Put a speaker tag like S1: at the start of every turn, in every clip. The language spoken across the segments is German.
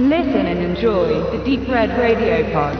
S1: Listen and enjoy the Deep Red Radio Pod.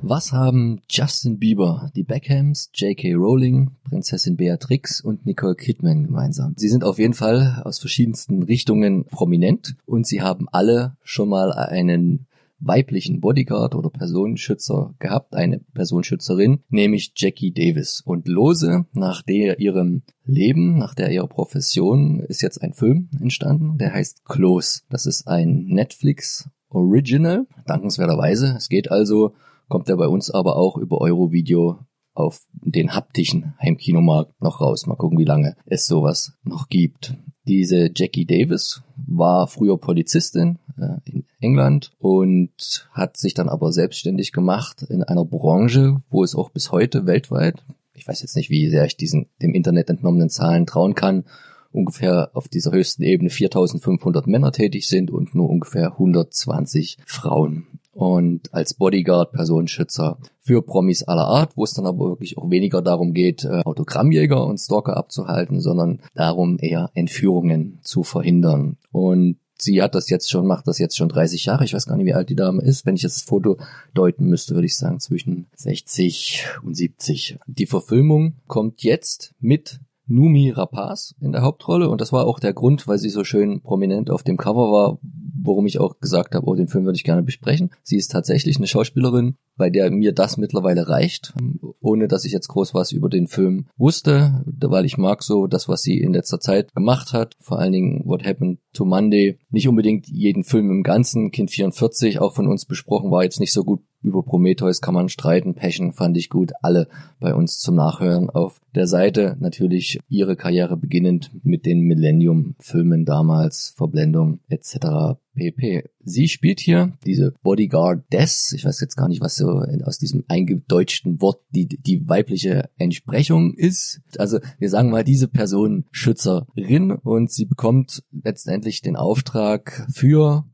S2: Was haben Justin Bieber, die Beckhams, J.K. Rowling, Prinzessin Beatrix und Nicole Kidman gemeinsam? Sie sind auf jeden Fall aus verschiedensten Richtungen prominent und sie haben alle schon mal einen weiblichen Bodyguard oder Personenschützer gehabt, eine Personenschützerin, nämlich Jackie Davis. Und lose nach der ihrem Leben, nach der ihrer Profession ist jetzt ein Film entstanden, der heißt Close. Das ist ein Netflix Original, dankenswerterweise. Es geht also, kommt er bei uns aber auch über Eurovideo auf den haptischen Heimkinomarkt noch raus. Mal gucken, wie lange es sowas noch gibt. Diese Jackie Davis war früher Polizistin äh, England und hat sich dann aber selbstständig gemacht in einer Branche, wo es auch bis heute weltweit, ich weiß jetzt nicht, wie sehr ich diesen dem Internet entnommenen Zahlen trauen kann, ungefähr auf dieser höchsten Ebene 4500 Männer tätig sind und nur ungefähr 120 Frauen und als Bodyguard, Personenschützer für Promis aller Art, wo es dann aber wirklich auch weniger darum geht, äh, Autogrammjäger und Stalker abzuhalten, sondern darum eher Entführungen zu verhindern. Und sie hat das jetzt schon, macht das jetzt schon 30 Jahre. Ich weiß gar nicht, wie alt die Dame ist. Wenn ich das Foto deuten müsste, würde ich sagen zwischen 60 und 70. Die Verfilmung kommt jetzt mit Numi Rapaz in der Hauptrolle. Und das war auch der Grund, weil sie so schön prominent auf dem Cover war, worum ich auch gesagt habe, oh, den Film würde ich gerne besprechen. Sie ist tatsächlich eine Schauspielerin, bei der mir das mittlerweile reicht, ohne dass ich jetzt groß was über den Film wusste, weil ich mag so das, was sie in letzter Zeit gemacht hat, vor allen Dingen What Happened to Monday, nicht unbedingt jeden Film im Ganzen, Kind 44, auch von uns besprochen, war jetzt nicht so gut über Prometheus kann man streiten. Passion fand ich gut. Alle bei uns zum Nachhören auf der Seite. Natürlich ihre Karriere beginnend mit den Millennium-Filmen damals, Verblendung etc. pp. Sie spielt hier diese Bodyguard Des. Ich weiß jetzt gar nicht, was so aus diesem eingedeutschten Wort die, die weibliche Entsprechung ist. Also wir sagen mal diese Person Schützerin und sie bekommt letztendlich den Auftrag für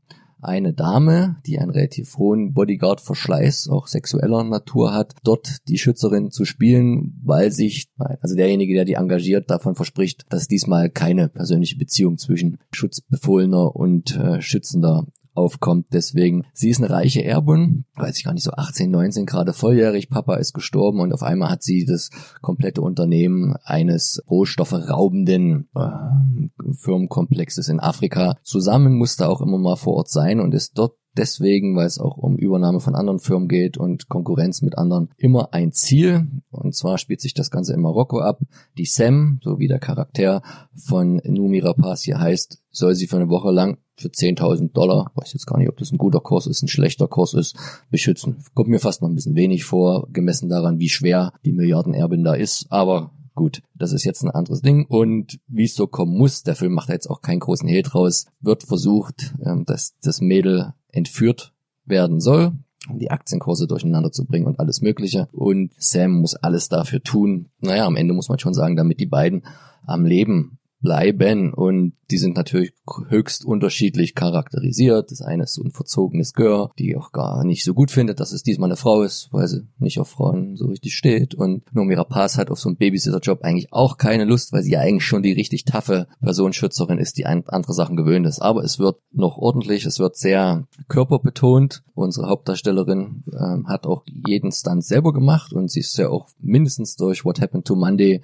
S2: eine Dame, die einen relativ hohen Bodyguard-Verschleiß, auch sexueller Natur hat, dort die Schützerin zu spielen, weil sich, also derjenige, der die engagiert, davon verspricht, dass diesmal keine persönliche Beziehung zwischen Schutzbefohlener und äh, Schützender aufkommt. Deswegen, sie ist eine reiche Erbin, weiß ich gar nicht, so 18, 19 gerade volljährig, Papa ist gestorben und auf einmal hat sie das komplette Unternehmen eines rohstofferaubenden äh, Firmenkomplexes in Afrika zusammen, musste auch immer mal vor Ort sein und ist dort deswegen, weil es auch um Übernahme von anderen Firmen geht und Konkurrenz mit anderen, immer ein Ziel. Und zwar spielt sich das Ganze in Marokko ab. Die Sam, so wie der Charakter von Numi Rapaz hier heißt, soll sie für eine Woche lang für 10.000 Dollar, weiß jetzt gar nicht, ob das ein guter Kurs ist, ein schlechter Kurs ist, beschützen. Kommt mir fast noch ein bisschen wenig vor, gemessen daran, wie schwer die Milliardenerbin da ist, aber gut, das ist jetzt ein anderes Ding und wie es so kommen muss, der Film macht jetzt auch keinen großen Hehl draus, wird versucht, ähm, dass das Mädel entführt werden soll, um die Aktienkurse durcheinander zu bringen und alles Mögliche. Und Sam muss alles dafür tun. Naja, am Ende muss man schon sagen, damit die beiden am Leben bleiben und die sind natürlich höchst unterschiedlich charakterisiert. Das eine ist so ein verzogenes Girl, die auch gar nicht so gut findet, dass es diesmal eine Frau ist, weil sie nicht auf Frauen so richtig steht und Nomi Rapaz hat auf so einen Babysitter-Job eigentlich auch keine Lust, weil sie ja eigentlich schon die richtig taffe Personenschützerin ist, die andere Sachen gewöhnt ist. Aber es wird noch ordentlich, es wird sehr körperbetont. Unsere Hauptdarstellerin ähm, hat auch jeden Stunt selber gemacht und sie ist ja auch mindestens durch What Happened to Monday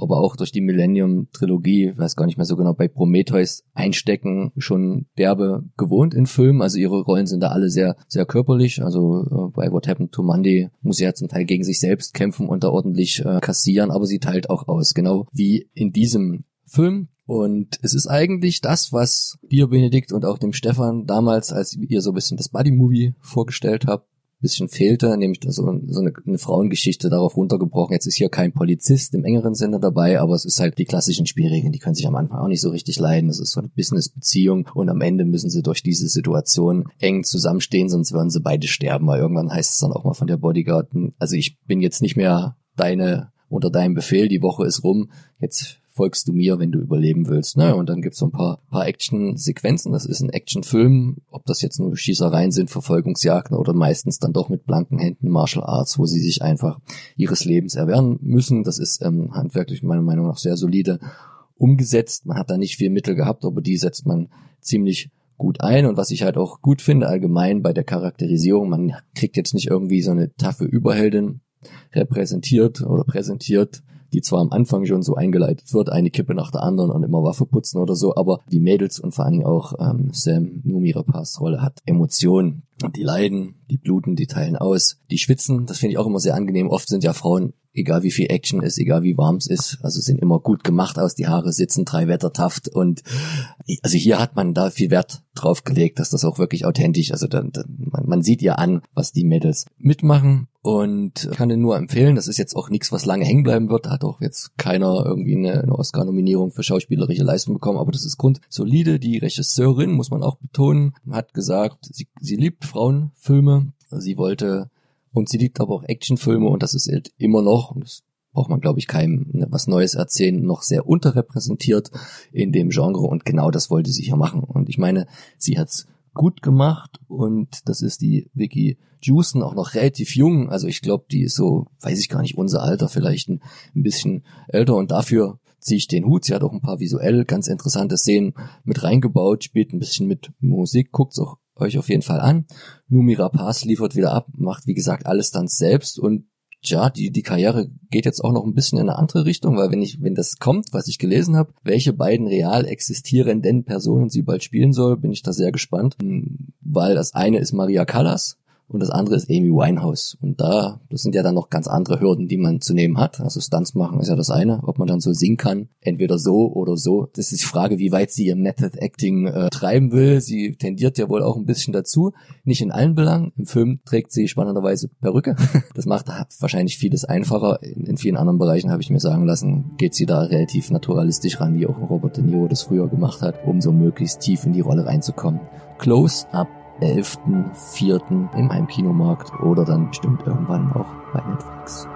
S2: aber auch durch die Millennium-Trilogie, weiß gar nicht mehr so genau, bei Prometheus einstecken, schon derbe gewohnt in Filmen. Also ihre Rollen sind da alle sehr, sehr körperlich. Also äh, bei What Happened to Monday muss sie ja zum Teil gegen sich selbst kämpfen und da ordentlich äh, kassieren, aber sie teilt auch aus. Genau wie in diesem Film. Und es ist eigentlich das, was dir, Benedikt, und auch dem Stefan damals, als ihr so ein bisschen das Buddy-Movie vorgestellt habt, bisschen fehlte, nämlich so, so eine, eine Frauengeschichte darauf runtergebrochen. Jetzt ist hier kein Polizist im engeren Sinne dabei, aber es ist halt die klassischen Spielregeln, die können sich am Anfang auch nicht so richtig leiden. Es ist so eine Business-Beziehung und am Ende müssen sie durch diese Situation eng zusammenstehen, sonst würden sie beide sterben, weil irgendwann heißt es dann auch mal von der Bodyguard, also ich bin jetzt nicht mehr deine unter deinem Befehl, die Woche ist rum, jetzt folgst du mir, wenn du überleben willst. Ne? Und dann gibt's so ein paar, paar Action-Sequenzen. Das ist ein Actionfilm, ob das jetzt nur Schießereien sind, Verfolgungsjagden oder meistens dann doch mit blanken Händen Martial Arts, wo sie sich einfach ihres Lebens erwehren müssen. Das ist ähm, handwerklich meiner Meinung nach sehr solide umgesetzt. Man hat da nicht viel Mittel gehabt, aber die setzt man ziemlich gut ein und was ich halt auch gut finde allgemein bei der Charakterisierung, man kriegt jetzt nicht irgendwie so eine taffe Überheldin repräsentiert oder präsentiert, die zwar am Anfang schon so eingeleitet wird, eine Kippe nach der anderen und immer Waffe putzen oder so, aber die Mädels und vor allen Dingen auch ähm, Sam Numi Rapace Rolle hat Emotionen. Die leiden, die bluten, die teilen aus, die schwitzen, das finde ich auch immer sehr angenehm. Oft sind ja Frauen egal wie viel Action ist, egal wie warm es ist, also sind immer gut gemacht aus, die Haare sitzen drei Wettertaft und also hier hat man da viel Wert drauf gelegt, dass das auch wirklich authentisch, also dann, dann, man, man sieht ihr an, was die Mädels mitmachen und kann den nur empfehlen, das ist jetzt auch nichts, was lange hängen bleiben wird, da hat auch jetzt keiner irgendwie eine, eine Oscar-Nominierung für schauspielerische Leistung bekommen, aber das ist grundsolide, die Regisseurin, muss man auch betonen, hat gesagt, sie, sie liebt Frauenfilme, sie wollte und sie liebt aber auch Actionfilme und das ist halt immer noch, und das braucht man glaube ich keinem ne, was Neues erzählen, noch sehr unterrepräsentiert in dem Genre und genau das wollte sie hier machen. Und ich meine, sie hat's gut gemacht und das ist die Vicky Juicen auch noch relativ jung. Also ich glaube, die ist so, weiß ich gar nicht, unser Alter, vielleicht ein, ein bisschen älter und dafür ziehe ich den Hut. Sie hat auch ein paar visuell ganz interessante Szenen mit reingebaut, spielt ein bisschen mit Musik, guckt's auch euch auf jeden Fall an. Numi Rapaz liefert wieder ab, macht wie gesagt alles dann selbst und ja, die, die Karriere geht jetzt auch noch ein bisschen in eine andere Richtung, weil wenn ich, wenn das kommt, was ich gelesen habe, welche beiden real existierenden Personen sie bald spielen soll, bin ich da sehr gespannt. Weil das eine ist Maria Callas, und das andere ist Amy Winehouse. Und da, das sind ja dann noch ganz andere Hürden, die man zu nehmen hat. Also Stunts machen ist ja das eine, ob man dann so singen kann, entweder so oder so. Das ist die Frage, wie weit sie ihr Method Acting äh, treiben will. Sie tendiert ja wohl auch ein bisschen dazu. Nicht in allen Belangen. Im Film trägt sie spannenderweise Perücke. Das macht wahrscheinlich vieles einfacher. In, in vielen anderen Bereichen habe ich mir sagen lassen, geht sie da relativ naturalistisch ran, wie auch Robert De Niro das früher gemacht hat, um so möglichst tief in die Rolle reinzukommen. Close Up 11.04. im Heimkinomarkt oder dann bestimmt irgendwann auch bei Netflix.